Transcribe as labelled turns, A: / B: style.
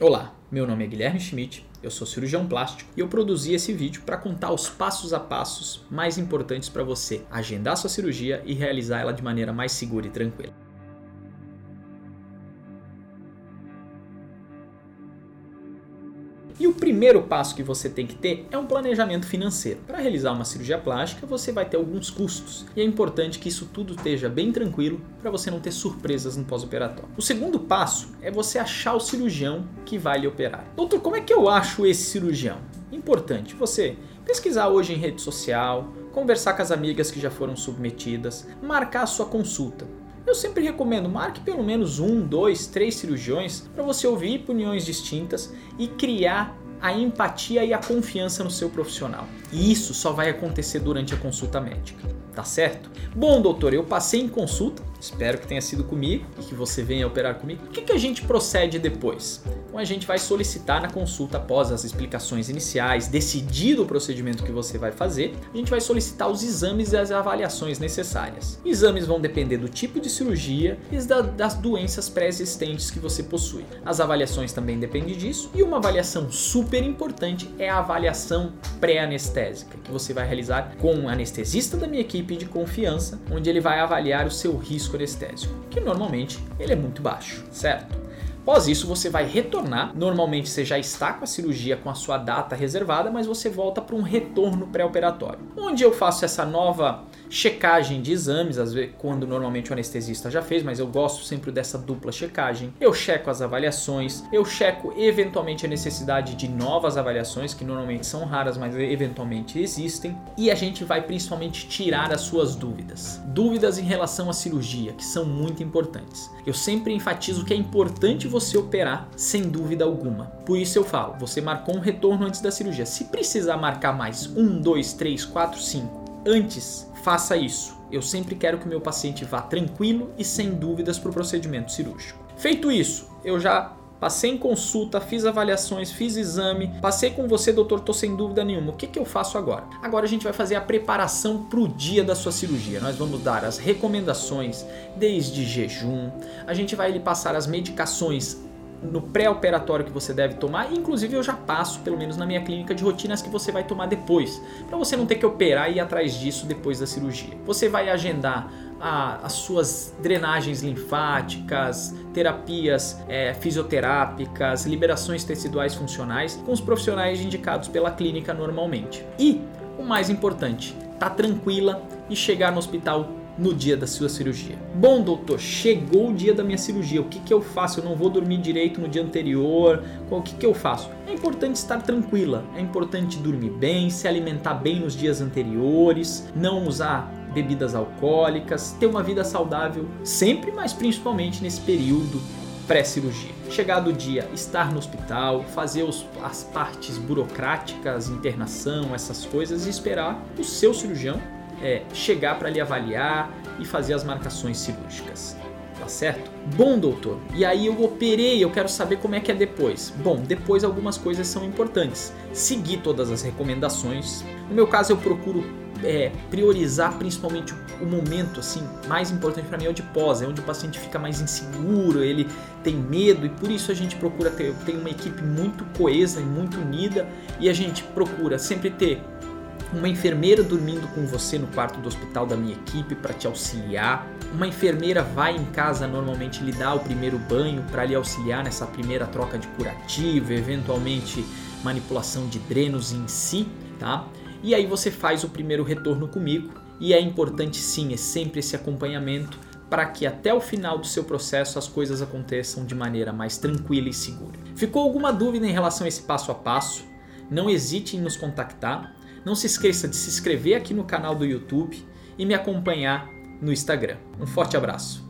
A: Olá, meu nome é Guilherme Schmidt, eu sou cirurgião plástico e eu produzi esse vídeo para contar os passos a passos mais importantes para você agendar sua cirurgia e realizar ela de maneira mais segura e tranquila. E o primeiro passo que você tem que ter é um planejamento financeiro. Para realizar uma cirurgia plástica, você vai ter alguns custos e é importante que isso tudo esteja bem tranquilo para você não ter surpresas no pós-operatório. O segundo passo é você achar o cirurgião que vai lhe operar. Doutor, como é que eu acho esse cirurgião? Importante você pesquisar hoje em rede social, conversar com as amigas que já foram submetidas, marcar a sua consulta. Eu sempre recomendo, marque pelo menos um, dois, três cirurgiões para você ouvir opiniões distintas e criar a empatia e a confiança no seu profissional. E isso só vai acontecer durante a consulta médica, tá certo? Bom, doutor, eu passei em consulta, espero que tenha sido comigo e que você venha operar comigo. O que, que a gente procede depois? Então a gente vai solicitar na consulta após as explicações iniciais, decidido o procedimento que você vai fazer, a gente vai solicitar os exames e as avaliações necessárias. Exames vão depender do tipo de cirurgia e das doenças pré-existentes que você possui. As avaliações também dependem disso e uma avaliação super importante é a avaliação pré-anestésica, que você vai realizar com um anestesista da minha equipe de confiança, onde ele vai avaliar o seu risco anestésico, que normalmente ele é muito baixo, certo? Após isso, você vai retornar. Normalmente você já está com a cirurgia com a sua data reservada, mas você volta para um retorno pré-operatório, onde eu faço essa nova checagem de exames, às vezes quando normalmente o anestesista já fez, mas eu gosto sempre dessa dupla checagem. Eu checo as avaliações, eu checo eventualmente a necessidade de novas avaliações, que normalmente são raras, mas eventualmente existem, e a gente vai principalmente tirar as suas dúvidas. Dúvidas em relação à cirurgia, que são muito importantes. Eu sempre enfatizo que é importante você operar sem dúvida alguma. Por isso eu falo, você marcou um retorno antes da cirurgia. Se precisar marcar mais um, dois, três, quatro, cinco antes faça isso. Eu sempre quero que o meu paciente vá tranquilo e sem dúvidas para o procedimento cirúrgico. Feito isso, eu já Passei em consulta, fiz avaliações, fiz exame, passei com você, doutor, tô sem dúvida nenhuma. O que, que eu faço agora? Agora a gente vai fazer a preparação para o dia da sua cirurgia. Nós vamos dar as recomendações, desde jejum, a gente vai lhe passar as medicações no pré-operatório que você deve tomar, inclusive eu já passo, pelo menos na minha clínica de rotinas que você vai tomar depois, para você não ter que operar e ir atrás disso depois da cirurgia. Você vai agendar a, as suas drenagens linfáticas, terapias é, fisioterápicas, liberações teciduais funcionais com os profissionais indicados pela clínica normalmente. E o mais importante, tá tranquila e chegar no hospital no dia da sua cirurgia. Bom, doutor, chegou o dia da minha cirurgia. O que, que eu faço? Eu não vou dormir direito no dia anterior. O que, que eu faço? É importante estar tranquila. É importante dormir bem, se alimentar bem nos dias anteriores, não usar bebidas alcoólicas, ter uma vida saudável sempre, mas principalmente nesse período pré-cirurgia. Chegado o dia, estar no hospital, fazer os, as partes burocráticas, internação, essas coisas e esperar o seu cirurgião é, chegar para lhe avaliar e fazer as marcações cirúrgicas. Tá certo? Bom, doutor. E aí eu operei, eu quero saber como é que é depois. Bom, depois algumas coisas são importantes. Seguir todas as recomendações. No meu caso, eu procuro é, priorizar principalmente o, momento assim mais importante para mim é o de pós, é onde o paciente fica mais inseguro, ele tem medo e por isso a gente procura ter, ter uma equipe muito coesa e muito unida e a gente procura sempre ter uma enfermeira dormindo com você no quarto do hospital da minha equipe para te auxiliar. Uma enfermeira vai em casa normalmente lhe dar o primeiro banho para lhe auxiliar nessa primeira troca de curativo, eventualmente manipulação de drenos em si, tá? E aí você faz o primeiro retorno comigo e é importante sim, é sempre esse acompanhamento para que até o final do seu processo as coisas aconteçam de maneira mais tranquila e segura. Ficou alguma dúvida em relação a esse passo a passo? Não hesite em nos contactar. Não se esqueça de se inscrever aqui no canal do YouTube e me acompanhar no Instagram. Um forte abraço.